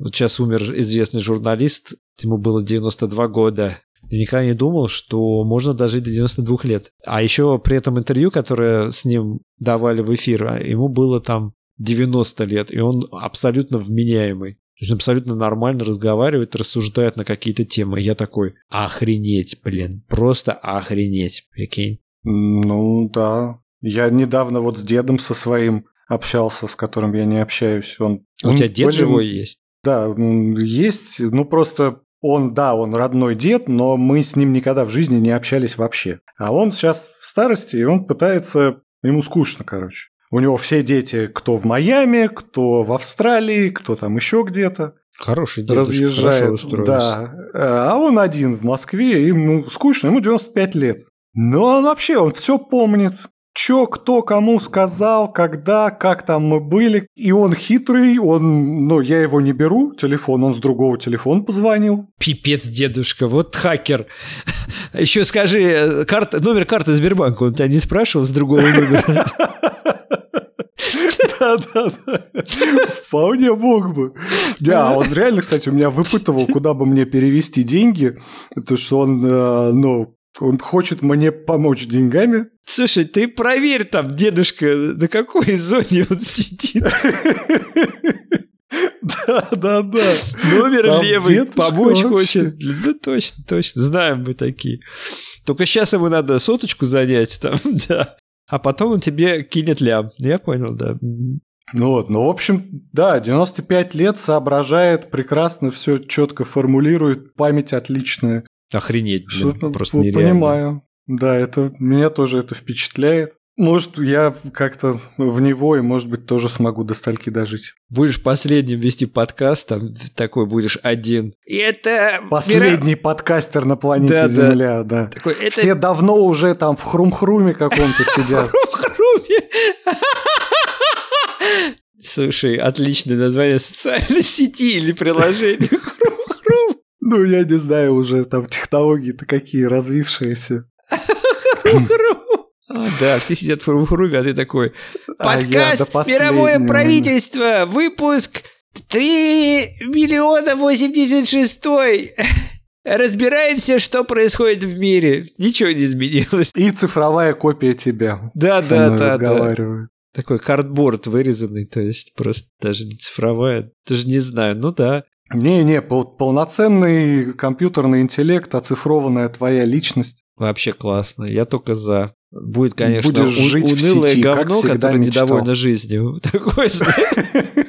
Вот сейчас умер известный журналист, ему было 92 года. Я никогда не думал, что можно дожить до 92 лет. А еще при этом интервью, которое с ним давали в эфир, а ему было там 90 лет, и он абсолютно вменяемый. То есть он абсолютно нормально разговаривает, рассуждает на какие-то темы. Я такой, охренеть, блин, просто охренеть, прикинь. Ну да. Я недавно вот с дедом со своим общался, с которым я не общаюсь. Он, У он тебя дед блин, живой есть? Да, есть. Ну просто он, да, он родной дед, но мы с ним никогда в жизни не общались вообще. А он сейчас в старости, и он пытается... Ему скучно, короче. У него все дети, кто в Майами, кто в Австралии, кто там еще где-то. Хороший дедушка, разъезжает. Да. А он один в Москве, ему скучно, ему 95 лет. Но он вообще, он все помнит. Чё, кто, кому сказал, когда, как там мы были. И он хитрый, он, ну, я его не беру, телефон, он с другого телефона позвонил. Пипец, дедушка, вот хакер. Еще скажи, э, карта, номер карты Сбербанка, он тебя не спрашивал с другого номера? Да-да-да. Вполне мог бы. Да, он реально, кстати, у меня выпытывал, куда бы мне перевести деньги, потому что он, э, ну, он хочет мне помочь деньгами. Слушай, ты проверь там, дедушка, на какой зоне он сидит. Да, да, да. Номер левый, помочь хочет. Ну, точно, точно. Знаем мы такие. Только сейчас ему надо соточку занять там, да. А потом он тебе кинет лям. Я понял, да. Ну вот, ну, в общем, да, 95 лет соображает прекрасно, все четко формулирует, память отличная. Охренеть, блин, Что-то просто по- нереально. Понимаю. Да, это меня тоже это впечатляет. Может, я как-то в него и, может быть, тоже смогу до стальки дожить. Будешь последним вести подкаст, там такой будешь один. И это... Последний подкастер на планете Да, да. Земля, да. Такой, это Все давно уже там в хрум-хруме каком-то сидят. Слушай, отличное название социальной сети или приложения. Ну, я не знаю, уже там технологии-то какие развившиеся. А, Да, все сидят в хрум-хруме, а ты такой. А Подкаст. «Мировое правительство», выпуск 3 миллиона 86 Разбираемся, что происходит в мире. Ничего не изменилось. И цифровая копия тебя. Да, да, да. разговаривает. Такой картборд вырезанный, то есть просто даже не цифровая. Даже не знаю, ну да. Не-не, пол- полноценный компьютерный интеллект, оцифрованная твоя личность. Вообще классно. Я только за. Будет, конечно, Будешь у- жить в унылое сети, как говно, которое мечтал. недовольно жизнью. Знаешь,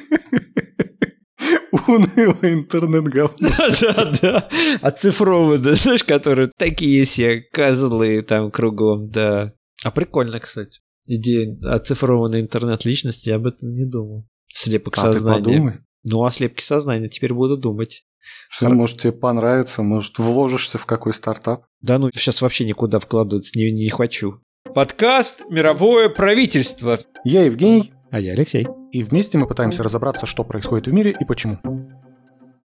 Унылый интернет-говно. да, да. Оцифрованное, знаешь, которые такие все козлы там кругом, да. А прикольно, кстати. Идея оцифрованной интернет-личности, я об этом не думал. Слепок А ты сознания. подумай. Ну, о слепке сознания теперь буду думать. Что, может, тебе понравится, может, вложишься в какой стартап. Да ну, сейчас вообще никуда вкладываться не, не хочу. Подкаст «Мировое правительство». Я Евгений, А я Алексей. и вместе мы пытаемся разобраться, что происходит в мире и почему.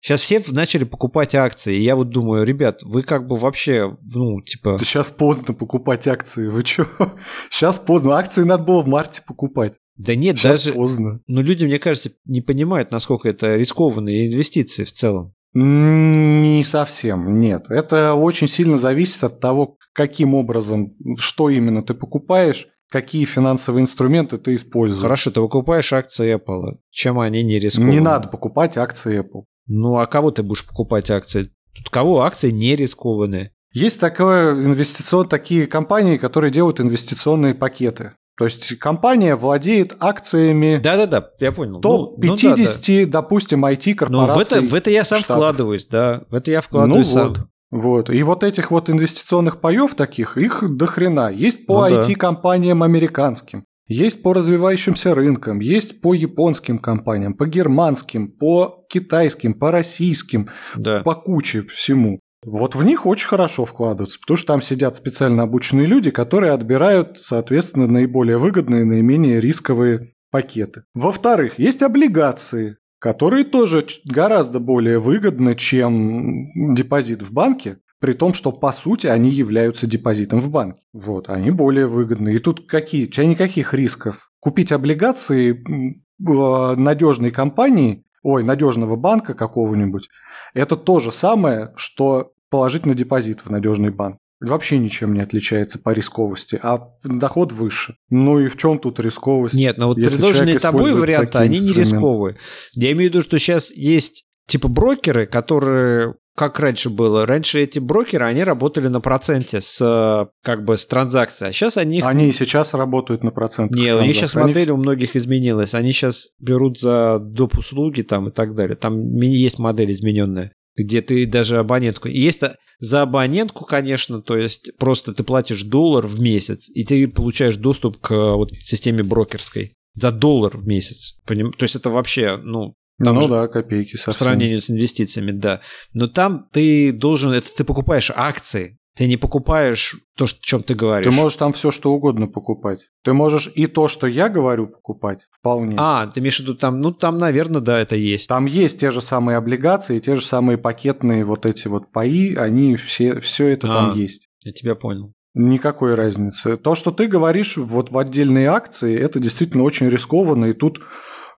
Сейчас все начали покупать акции, и я вот думаю, ребят, вы как бы вообще, ну, типа... Сейчас поздно покупать акции, вы чё? Сейчас поздно, акции надо было в марте покупать. Да нет, Сейчас даже... поздно. Ну, люди, мне кажется, не понимают, насколько это рискованные инвестиции в целом. Не совсем, нет. Это очень сильно зависит от того, каким образом, что именно ты покупаешь, какие финансовые инструменты ты используешь. Хорошо, ты покупаешь акции Apple. Чем они не рискованные? Не надо покупать акции Apple. Ну, а кого ты будешь покупать акции? Тут кого акции не рискованные? Есть такое инвестицион, такие компании, которые делают инвестиционные пакеты. То есть компания владеет акциями Да-да-да, я понял. топ Ну, ну да, да. 50, допустим, Ну, в IT-корпораций. это, в это я сам штатов. вкладываюсь, да. В это я Ну вкладываюсь сам. вот. Вот. И вот этих вот инвестиционных паев таких, их до хрена. Есть по Ну. IT-компаниям американским, есть по развивающимся рынкам, есть по японским компаниям, по германским, по китайским, по российским, Да. по куче всему. Вот в них очень хорошо вкладываться, потому что там сидят специально обученные люди, которые отбирают, соответственно, наиболее выгодные, наименее рисковые пакеты. Во-вторых, есть облигации, которые тоже гораздо более выгодны, чем депозит в банке, при том, что по сути они являются депозитом в банке. Вот, они более выгодны. И тут какие? У тебя никаких рисков. Купить облигации э, надежной компании ой, надежного банка какого-нибудь, это то же самое, что положить на депозит в надежный банк. Вообще ничем не отличается по рисковости, а доход выше. Ну и в чем тут рисковость? Нет, но вот предложенные тобой варианты, они не рисковые. Я имею в виду, что сейчас есть типа брокеры, которые как раньше было. Раньше эти брокеры, они работали на проценте с как бы с транзакцией, а сейчас они... Они и сейчас работают на процент. Не, у них сейчас модель у многих изменилась. Они сейчас берут за доп. услуги там и так далее. Там есть модель измененная где ты даже абонентку... Есть за абонентку, конечно, то есть просто ты платишь доллар в месяц, и ты получаешь доступ к вот системе брокерской за доллар в месяц. Поним? То есть это вообще, ну, там ну да, копейки совсем. По сравнению с инвестициями, да. Но там ты должен, это ты покупаешь акции, ты не покупаешь то, о чем ты говоришь. Ты можешь там все что угодно покупать. Ты можешь и то, что я говорю, покупать вполне. А, ты имеешь в виду там, ну там, наверное, да, это есть. Там есть те же самые облигации, те же самые пакетные вот эти вот паи, они все, все это а, там есть. Я тебя понял. Никакой разницы. То, что ты говоришь вот в отдельные акции, это действительно очень рискованно, и тут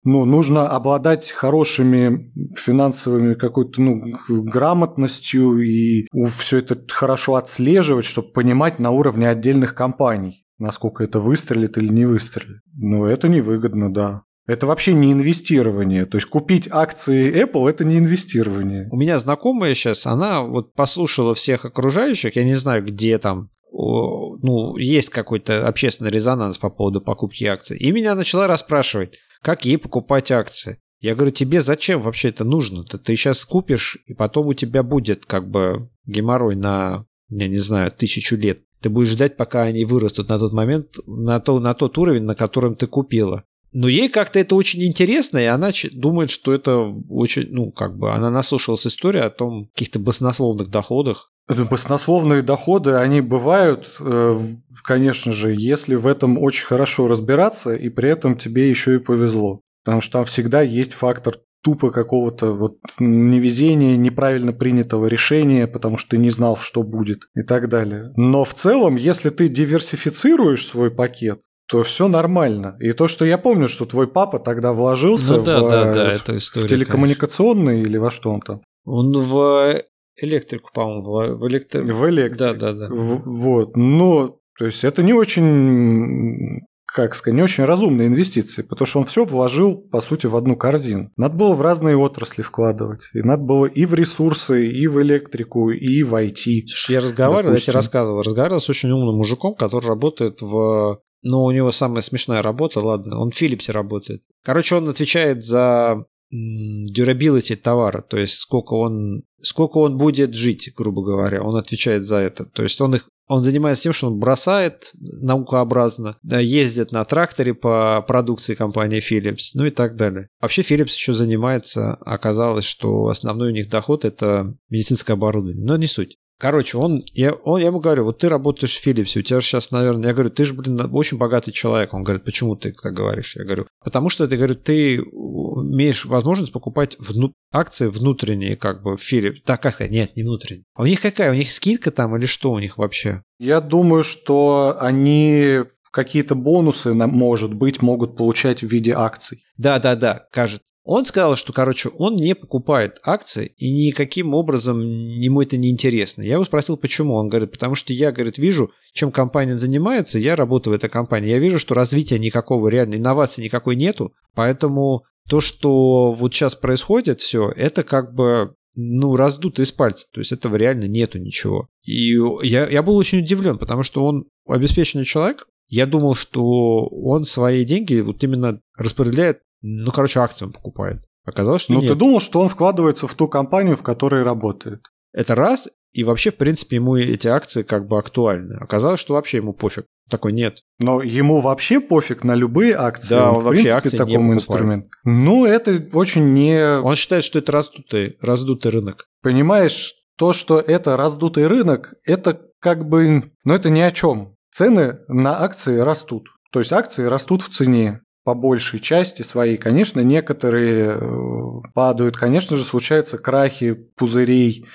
ну, нужно обладать хорошими финансовыми какой-то ну, грамотностью и все это хорошо отслеживать, чтобы понимать на уровне отдельных компаний, насколько это выстрелит или не выстрелит. Но это невыгодно, да. Это вообще не инвестирование. То есть купить акции Apple – это не инвестирование. У меня знакомая сейчас, она вот послушала всех окружающих, я не знаю, где там ну, есть какой-то общественный резонанс по поводу покупки акций. И меня начала расспрашивать, как ей покупать акции. Я говорю, тебе зачем вообще это нужно? Ты, ты сейчас купишь, и потом у тебя будет как бы геморрой на, я не знаю, тысячу лет. Ты будешь ждать, пока они вырастут на тот момент, на, то, на тот уровень, на котором ты купила. Но ей как-то это очень интересно, и она думает, что это очень, ну, как бы, она наслушалась истории о том каких-то баснословных доходах. Баснословные доходы, они бывают, э, конечно же, если в этом очень хорошо разбираться, и при этом тебе еще и повезло. Потому что там всегда есть фактор тупо какого-то вот невезения, неправильно принятого решения, потому что ты не знал, что будет и так далее. Но в целом, если ты диверсифицируешь свой пакет, то все нормально. И то, что я помню, что твой папа тогда вложился ну, да, в, да, да, это история, в телекоммуникационный конечно. или во что он там? Он в электрику, по-моему, в, в электрику. В электрику. Да, да, да. В, вот. Но, то есть, это не очень как сказать, не очень разумные инвестиции, потому что он все вложил, по сути, в одну корзину. Надо было в разные отрасли вкладывать. И надо было и в ресурсы, и в электрику, и в IT. Слушай, я разговаривал, допустим. я тебе рассказывал, разговаривал с очень умным мужиком, который работает в но у него самая смешная работа, ладно, он в Philips работает. Короче, он отвечает за durability товара, то есть сколько он, сколько он будет жить, грубо говоря, он отвечает за это. То есть он их он занимается тем, что он бросает наукообразно, ездит на тракторе по продукции компании Philips, ну и так далее. Вообще Philips еще занимается, оказалось, что основной у них доход это медицинское оборудование, но не суть. Короче, он я, он, я ему говорю, вот ты работаешь в Philips, у тебя же сейчас, наверное, я говорю, ты же, блин, очень богатый человек. Он говорит, почему ты так говоришь? Я говорю, потому что, ты, говорю, ты имеешь возможность покупать вну... акции внутренние, как бы, в Philips. Так, как сказать, нет, не внутренние. А у них какая? У них скидка там или что у них вообще? Я думаю, что они какие-то бонусы, может быть, могут получать в виде акций. Да-да-да, кажется. Он сказал, что, короче, он не покупает акции и никаким образом ему это не интересно. Я его спросил, почему. Он говорит, потому что я, говорит, вижу, чем компания занимается, я работаю в этой компании. Я вижу, что развития никакого, реально инноваций никакой нету, поэтому то, что вот сейчас происходит все, это как бы ну, раздуто из пальца. То есть этого реально нету ничего. И я, я был очень удивлен, потому что он обеспеченный человек. Я думал, что он свои деньги вот именно распределяет ну, короче, акции он покупает. Оказалось, что Ну, нет. ты думал, что он вкладывается в ту компанию, в которой работает. Это раз, и вообще, в принципе, ему эти акции как бы актуальны. Оказалось, что вообще ему пофиг. Такой нет. Но ему вообще пофиг на любые акции. Да, он, он в вообще принципе, акции такому инструмент. Ну, это очень не... Он считает, что это раздутый, раздутый рынок. Понимаешь, то, что это раздутый рынок, это как бы... Ну, это ни о чем. Цены на акции растут. То есть акции растут в цене по большей части своей. Конечно, некоторые э, падают, конечно же, случаются крахи пузырей,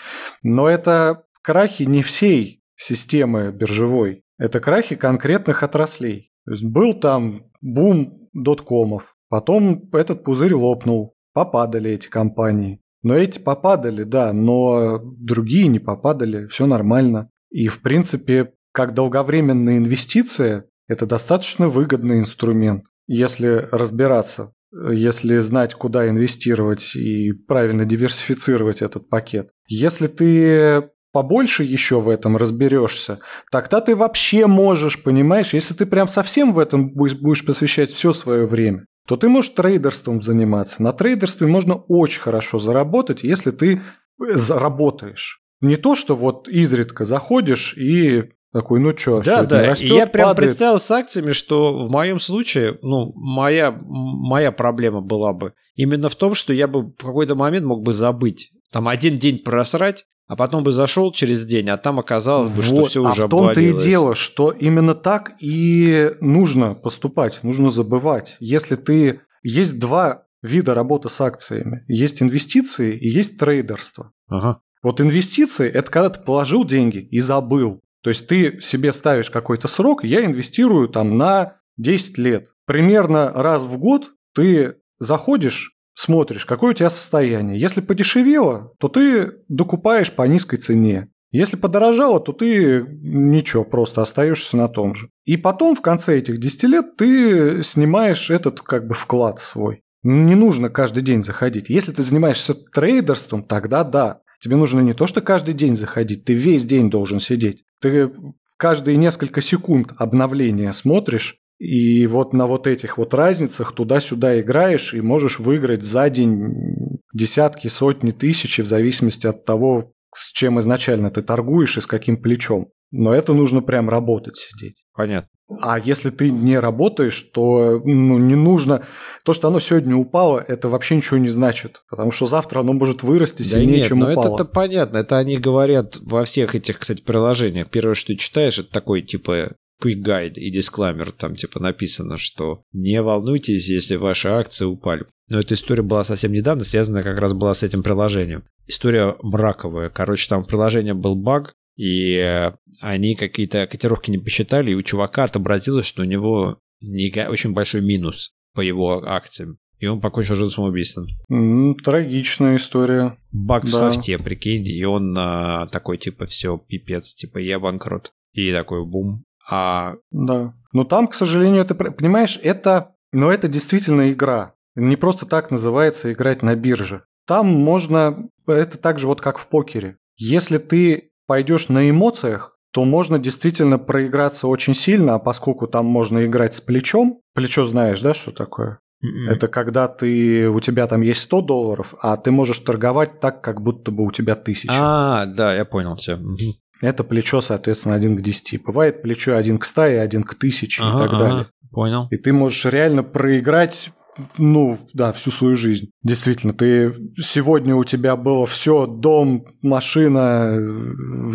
но это крахи не всей системы биржевой, это крахи конкретных отраслей. То есть был там бум доткомов, потом этот пузырь лопнул, попадали эти компании. Но эти попадали, да, но другие не попадали, все нормально. И, в принципе, как долговременная инвестиция, это достаточно выгодный инструмент, если разбираться, если знать, куда инвестировать и правильно диверсифицировать этот пакет. Если ты побольше еще в этом разберешься, тогда ты вообще можешь, понимаешь, если ты прям совсем в этом будешь посвящать все свое время, то ты можешь трейдерством заниматься. На трейдерстве можно очень хорошо заработать, если ты заработаешь. Не то, что вот изредка заходишь и такой, ну что, да, да. Растет, и я прям падает. представил с акциями, что в моем случае, ну, моя, моя проблема была бы именно в том, что я бы в какой-то момент мог бы забыть. Там один день просрать, а потом бы зашел через день, а там оказалось бы, вот, что все а уже в том-то и дело, что именно так и нужно поступать, нужно забывать. Если ты... Есть два вида работы с акциями. Есть инвестиции и есть трейдерство. Ага. Вот инвестиции – это когда ты положил деньги и забыл. То есть ты себе ставишь какой-то срок, я инвестирую там на 10 лет. Примерно раз в год ты заходишь, смотришь, какое у тебя состояние. Если подешевело, то ты докупаешь по низкой цене. Если подорожало, то ты ничего, просто остаешься на том же. И потом в конце этих 10 лет ты снимаешь этот как бы вклад свой. Не нужно каждый день заходить. Если ты занимаешься трейдерством, тогда да. Тебе нужно не то, что каждый день заходить, ты весь день должен сидеть. Ты каждые несколько секунд обновления смотришь, и вот на вот этих вот разницах туда-сюда играешь и можешь выиграть за день десятки, сотни, тысячи в зависимости от того, с чем изначально ты торгуешь и с каким плечом. Но это нужно прям работать, сидеть. Понятно. А если ты не работаешь, то ну, не нужно... То, что оно сегодня упало, это вообще ничего не значит. Потому что завтра оно может вырасти сильнее, да нет, чем но упало. это понятно. Это они говорят во всех этих, кстати, приложениях. Первое, что ты читаешь, это такой, типа, quick guide и дисклаймер. Там, типа, написано, что не волнуйтесь, если ваши акции упали. Но эта история была совсем недавно, связана как раз была с этим приложением. История мраковая. Короче, там в приложении был баг, и э, они какие-то котировки не посчитали, и у чувака отобразилось, что у него очень большой минус по его акциям. И он покончил жизнь самоубийством. Mm, трагичная история. Баг да. в софте, прикинь, и он а, такой, типа, все, пипец, типа, я банкрот. И такой бум. А... Да. Но там, к сожалению, это, понимаешь, это, но это действительно игра. Не просто так называется играть на бирже. Там можно, это так же вот как в покере. Если ты пойдешь на эмоциях, то можно действительно проиграться очень сильно, а поскольку там можно играть с плечом, плечо знаешь, да, что такое? Mm-mm. Это когда ты, у тебя там есть 100 долларов, а ты можешь торговать так, как будто бы у тебя 1000. А, да, я понял тебя. Угу. Это плечо, соответственно, 1 к 10. Бывает плечо 1 к 100 и 1 к 1000 ага, и так ага, далее. Понял. И ты можешь реально проиграть ну, да, всю свою жизнь. Действительно, ты сегодня у тебя было все, дом, машина,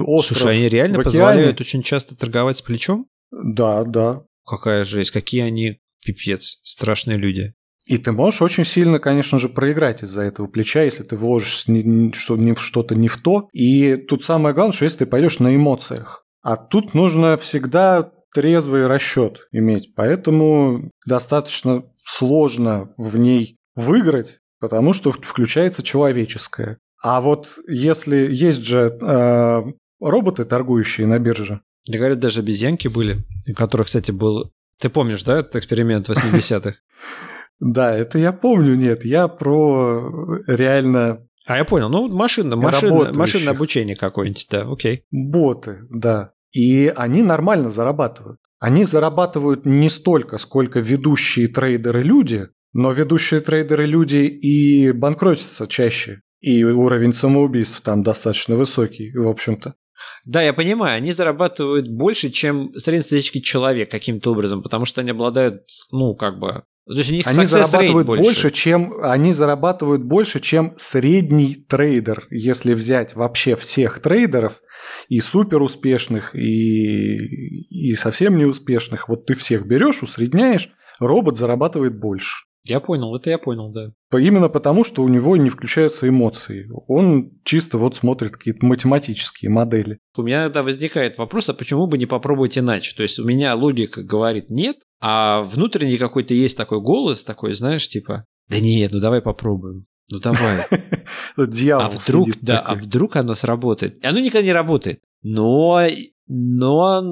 остров. Слушай, они реально позволяют очень часто торговать с плечом? Да, да. Какая жесть, какие они пипец, страшные люди. И ты можешь очень сильно, конечно же, проиграть из-за этого плеча, если ты вложишь что-то не в то. И тут самое главное, что если ты пойдешь на эмоциях. А тут нужно всегда трезвый расчет иметь. Поэтому достаточно сложно в ней выиграть, потому что включается человеческое. А вот если есть же э, роботы, торгующие на бирже. Да говорят, даже обезьянки были, у которых, кстати, был... Ты помнишь, да, этот эксперимент 80-х? Да, это я помню, нет, я про реально... А я понял, ну машина, машина, машинное обучение какое-нибудь, да, окей. Боты, да. И они нормально зарабатывают. Они зарабатывают не столько, сколько ведущие трейдеры люди, но ведущие трейдеры люди и банкротятся чаще. И уровень самоубийств там достаточно высокий, в общем-то. Да, я понимаю, они зарабатывают больше, чем среднестатистический человек каким-то образом, потому что они обладают, ну, как бы... То есть у них они зарабатывают больше. больше, чем они зарабатывают больше, чем средний трейдер, если взять вообще всех трейдеров, и супер успешных, и, и совсем неуспешных. Вот ты всех берешь, усредняешь, робот зарабатывает больше. Я понял, это я понял, да. Именно потому, что у него не включаются эмоции. Он чисто вот смотрит какие-то математические модели. У меня тогда возникает вопрос, а почему бы не попробовать иначе? То есть у меня логика говорит нет, а внутренний какой-то есть такой голос, такой, знаешь, типа, Да нет, ну давай попробуем. Ну давай. Дьявол А вдруг, сидит да, такой. а вдруг оно сработает? И оно никогда не работает. Но, но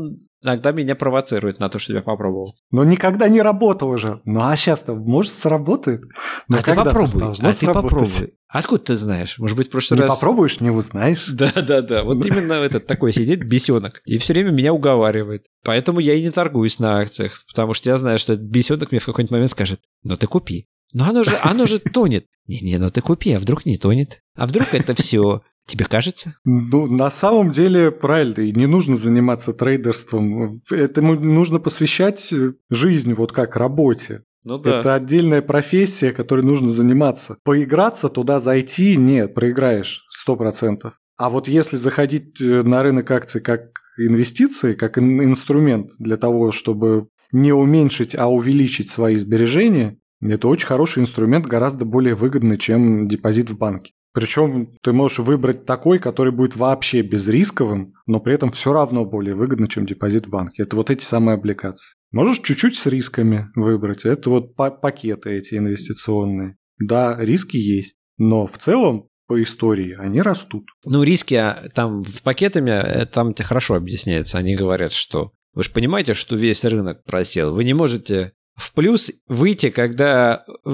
иногда меня провоцирует на то, что я попробовал. Но никогда не работало же. Ну а сейчас-то, может, сработает? Но а ты попробуй, а ты сработать. попробуй. Откуда ты знаешь? Может быть, в прошлый Не раз... попробуешь, не узнаешь. Да, да, да. Вот именно этот такой сидит бесенок и все время меня уговаривает. Поэтому я и не торгуюсь на акциях, потому что я знаю, что этот бесенок мне в какой-нибудь момент скажет: "Ну ты купи". Но оно же, оно же тонет. Не-не, ну ты купи, а вдруг не тонет? А вдруг это все тебе кажется? Ну, на самом деле, правильно, и не нужно заниматься трейдерством. Этому нужно посвящать жизнь, вот как работе. Ну Это отдельная профессия, которой нужно заниматься. Поиграться туда, зайти, нет, проиграешь, сто процентов. А вот если заходить э, на рынок акций как инвестиции, как ин- инструмент для того, чтобы не уменьшить, а увеличить свои сбережения, это очень хороший инструмент, гораздо более выгодный, чем депозит в банке. Причем ты можешь выбрать такой, который будет вообще безрисковым, но при этом все равно более выгодно, чем депозит в банке. Это вот эти самые облигации. Можешь чуть-чуть с рисками выбрать. Это вот па- пакеты эти инвестиционные. Да, риски есть, но в целом по истории они растут. Ну, риски а, там в пакетами, э, там это хорошо объясняется. Они говорят, что вы же понимаете, что весь рынок просел. Вы не можете в плюс выйти, когда э,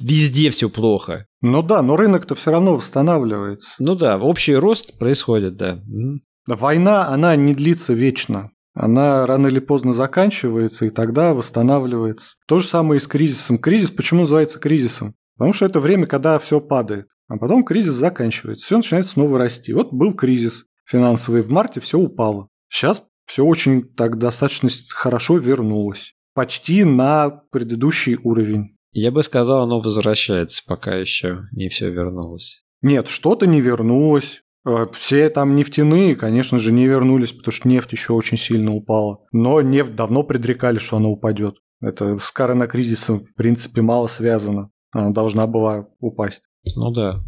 везде все плохо. Ну да, но рынок-то все равно восстанавливается. Ну да, общий рост происходит, да. Война, она не длится вечно. Она рано или поздно заканчивается, и тогда восстанавливается. То же самое и с кризисом. Кризис почему называется кризисом? Потому что это время, когда все падает. А потом кризис заканчивается, все начинает снова расти. Вот был кризис финансовый в марте, все упало. Сейчас все очень так достаточно хорошо вернулось. Почти на предыдущий уровень. Я бы сказал, оно возвращается, пока еще не все вернулось. Нет, что-то не вернулось. Э, Все там нефтяные, конечно же, не вернулись, потому что нефть еще очень сильно упала. Но нефть давно предрекали, что она упадет. Это с коронакризисом, в принципе, мало связано. Она должна была упасть. Ну да.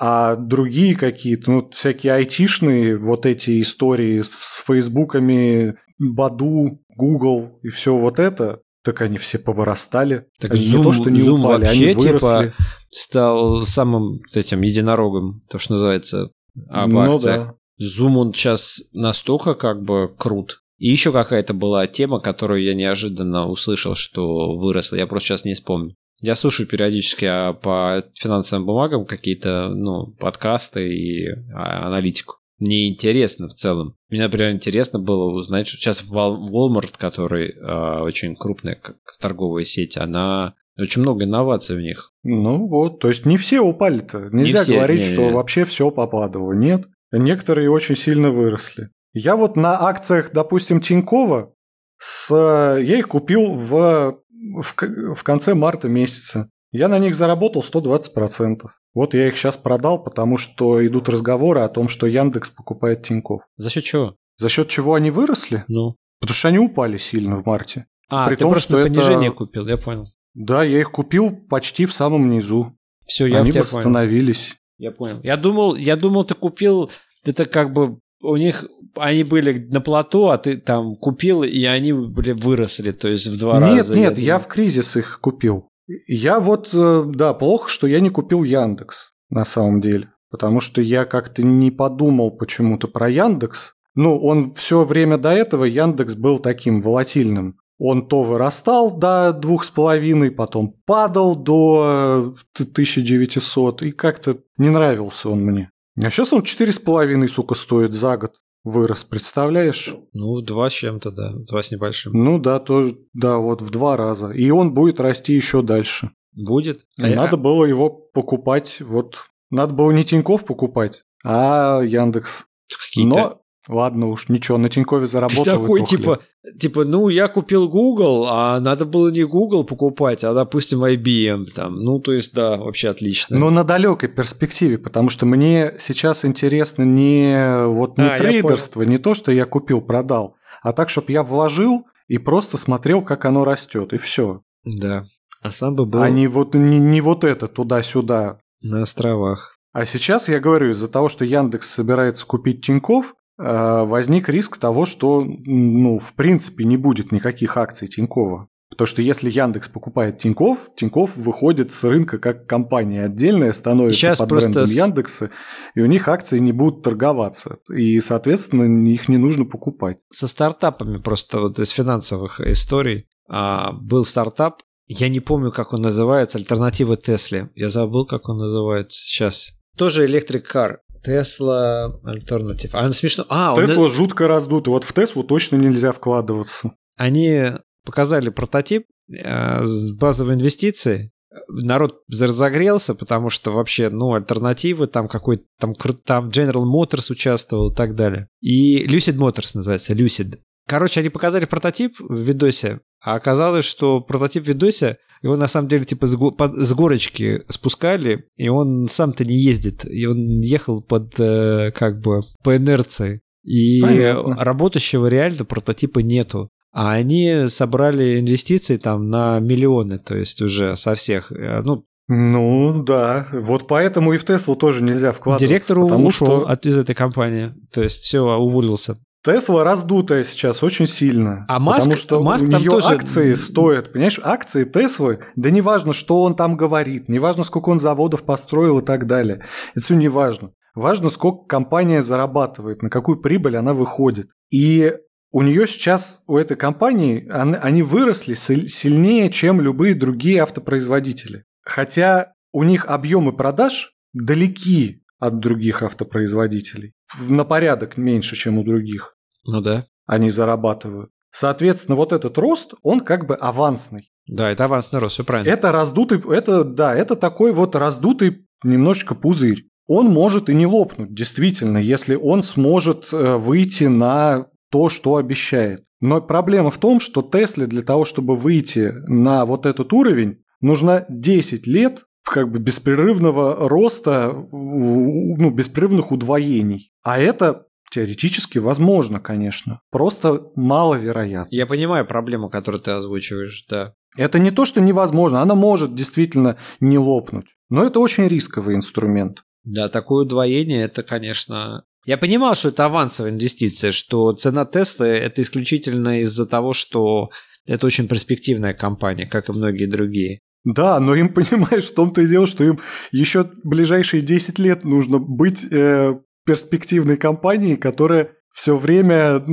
А другие какие-то, ну, всякие айтишные вот эти истории с с фейсбуками, Баду, Google и все вот это, так они все повырастали. Так они Zoom, не то, что не Zoom упали, вообще они выросли. типа стал самым этим единорогом, то, что называется, об ну акциях. да. Zoom, он сейчас настолько как бы крут. И еще какая-то была тема, которую я неожиданно услышал, что выросла. Я просто сейчас не вспомню. Я слушаю периодически а, по финансовым бумагам какие-то ну, подкасты и а, аналитику. Мне интересно в целом. Мне, например, интересно было узнать, что сейчас Wal- Walmart, который а, очень крупная как торговая сеть, она очень много инноваций в них. Ну вот, то есть не все упали-то. Нельзя все, говорить, не, что не. вообще все попадало. Нет. Некоторые очень сильно выросли. Я вот на акциях, допустим, Тинькова, с... я их купил в... В... в конце марта месяца. Я на них заработал 120%. Вот я их сейчас продал, потому что идут разговоры о том, что Яндекс покупает Тиньков. За счет чего? За счет чего они выросли? Ну. Потому что они упали сильно в марте. А, При ты том, просто что на это- понижение купил, я понял. Да, я их купил почти в самом низу. Все, я они тебя понял. восстановились. Я понял. Я думал, я думал, ты купил, это как бы у них они были на плато, а ты там купил, и они были выросли, то есть в два нет, раза. нет, я думал. в кризис их купил. Я вот, э, да, плохо, что я не купил Яндекс на самом деле. Потому что я как-то не подумал почему-то про Яндекс. Ну, он все время до этого, Яндекс был таким волатильным. Он то вырастал до двух с половиной, потом падал до э, 1900, и как-то не нравился он мне. А сейчас он четыре с половиной, сука, стоит за год. Вырос, представляешь? Ну, два с чем-то, да, два с небольшим. Ну да, тоже, да, вот в два раза. И он будет расти еще дальше. Будет? А я- Надо было его покупать, вот. Надо было не Тиньков покупать, а Яндекс. какие-то... Но, ладно уж, ничего, на Тинькове Ты заработал. и такой, типа, типа, ну, я купил Google, а надо было не Google покупать, а, допустим, IBM там. Ну, то есть, да, вообще отлично. Но на далекой перспективе, потому что мне сейчас интересно не вот не А, трейдерство, не то, что я купил, продал, а так, чтобы я вложил и просто смотрел, как оно растет, и все. Да. А сам бы был А не вот, не, не вот это туда-сюда. на островах. А сейчас я говорю, из-за того, что Яндекс собирается купить Тиньков, возник риск того, что, ну, в принципе, не будет никаких акций Тинькова. Потому что если Яндекс покупает Тиньков, Тиньков выходит с рынка как компания отдельная, становится Сейчас под брендом Яндекса, и у них акции не будут торговаться. И, соответственно, их не нужно покупать. Со стартапами просто вот из финансовых историй а, был стартап, я не помню, как он называется, альтернатива Тесле. Я забыл, как он называется сейчас. Тоже электрик кар. Тесла Альтернатив. А он смешно. А, Тесла он... жутко раздутый. Вот в Теслу точно нельзя вкладываться. Они показали прототип э, с базовой инвестицией. Народ разогрелся, потому что вообще, ну, альтернативы, там какой-то, там, там General Motors участвовал и так далее. И Lucid Motors называется, Lucid. Короче, они показали прототип в видосе, а оказалось, что прототип в видосе, его на самом деле типа с, го- под, с горочки спускали, и он сам-то не ездит, и он ехал под э, как бы по инерции. И Понятно. работающего реально прототипа нету. А они собрали инвестиции там на миллионы, то есть уже со всех. Э, ну, ну да, вот поэтому и в Теслу тоже нельзя вкладываться. Директор ушел что... от, из этой компании, то есть все, уволился. Тесла раздутая сейчас очень сильно. А Маск, потому что Маск у нее тоже... акции стоят, понимаешь, акции Теслы, да неважно, что он там говорит, неважно, сколько он заводов построил и так далее. Это все не важно. Важно, сколько компания зарабатывает, на какую прибыль она выходит. И у нее сейчас, у этой компании, они выросли сильнее, чем любые другие автопроизводители. Хотя у них объемы продаж далеки от других автопроизводителей. На порядок меньше, чем у других. Ну да. Они зарабатывают. Соответственно, вот этот рост, он как бы авансный. Да, это авансный рост, все правильно. Это раздутый, это, да, это такой вот раздутый немножечко пузырь. Он может и не лопнуть, действительно, если он сможет э, выйти на то, что обещает. Но проблема в том, что Тесле для того, чтобы выйти на вот этот уровень, нужно 10 лет как бы беспрерывного роста, ну, беспрерывных удвоений. А это Теоретически возможно, конечно. Просто маловероятно. Я понимаю проблему, которую ты озвучиваешь, да. Это не то, что невозможно. Она может действительно не лопнуть. Но это очень рисковый инструмент. Да, такое удвоение, это, конечно... Я понимал, что это авансовая инвестиция, что цена Теслы – это исключительно из-за того, что это очень перспективная компания, как и многие другие. Да, но им, понимаешь, в том-то и дело, что им еще ближайшие 10 лет нужно быть э, перспективной компании, которая все время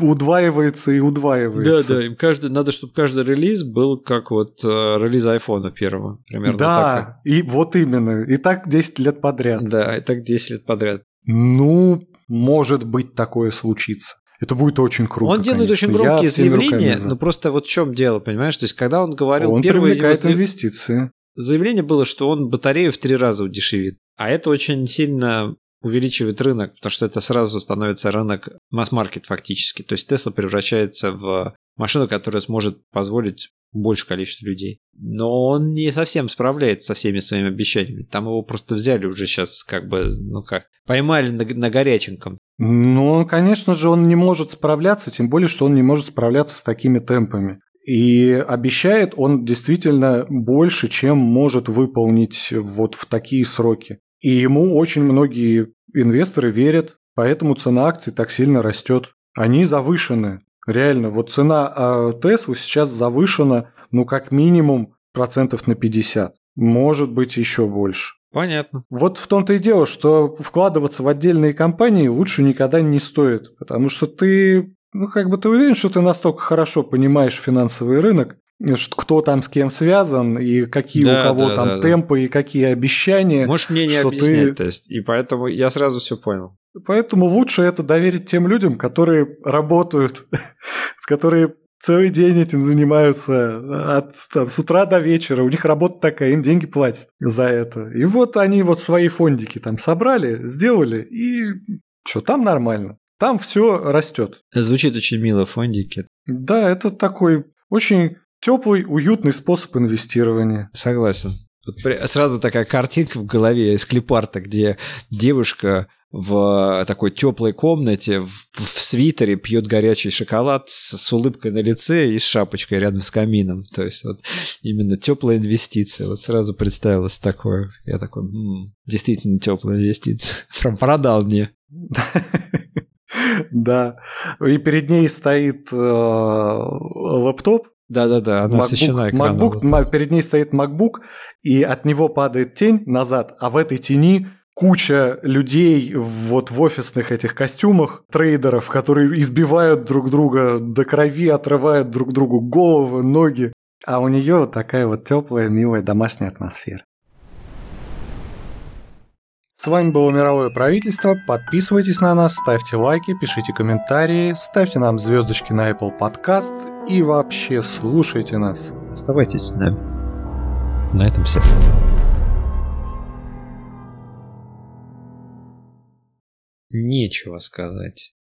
удваивается и удваивается. Да, да, им каждый, надо, чтобы каждый релиз был как вот э, релиз айфона первого, примерно Да, так. и вот именно, и так 10 лет подряд. Да, и так 10 лет подряд. Ну, может быть, такое случится. Это будет очень круто. Он делает конечно. очень громкие заявления, но просто вот в чем дело, понимаешь? То есть, когда он говорил он первые привлекает его... инвестиции. Заявление было, что он батарею в три раза удешевит. А это очень сильно увеличивает рынок, потому что это сразу становится рынок масс-маркет фактически. То есть Tesla превращается в машину, которая сможет позволить больше количество людей. Но он не совсем справляется со всеми своими обещаниями. Там его просто взяли уже сейчас как бы, ну как, поймали на, на горяченьком. Ну, конечно же, он не может справляться, тем более, что он не может справляться с такими темпами. И обещает он действительно больше, чем может выполнить вот в такие сроки. И ему очень многие инвесторы верят, поэтому цена акций так сильно растет. Они завышены. Реально, вот цена а, Теслы сейчас завышена, ну, как минимум, процентов на 50. Может быть, еще больше. Понятно. Вот в том-то и дело, что вкладываться в отдельные компании лучше никогда не стоит, потому что ты, ну, как бы ты уверен, что ты настолько хорошо понимаешь финансовый рынок, кто там с кем связан, и какие да, у кого да, там да, темпы, да. и какие обещания. Можешь мне не объяснять, ты... то есть, и поэтому я сразу все понял. Поэтому лучше это доверить тем людям, которые работают, с которые целый день этим занимаются от там, с утра до вечера. У них работа такая, им деньги платят за это. И вот они вот свои фондики там собрали, сделали, и что, там нормально. Там все растет. Звучит очень мило, фондики. Да, это такой очень Теплый, уютный способ инвестирования. Согласен. Тут сразу такая картинка в голове из клипарта, где девушка в такой теплой комнате в, в свитере пьет горячий шоколад с, с улыбкой на лице и с шапочкой рядом с камином. То есть вот именно теплая инвестиция. Вот сразу представилось такое. Я такой, м-м, действительно теплая инвестиция. Прям продал мне. Да. И перед ней стоит э, лаптоп, Да-да-да, она MacBook, освещена экраном. MacBook, ма- перед ней стоит MacBook, и от него падает тень назад, а в этой тени куча людей вот в офисных этих костюмах, трейдеров, которые избивают друг друга до крови, отрывают друг другу головы, ноги. А у нее вот такая вот теплая, милая домашняя атмосфера. С вами было Мировое правительство. Подписывайтесь на нас, ставьте лайки, пишите комментарии, ставьте нам звездочки на Apple Podcast и вообще слушайте нас. Оставайтесь с нами. На этом все. Нечего сказать.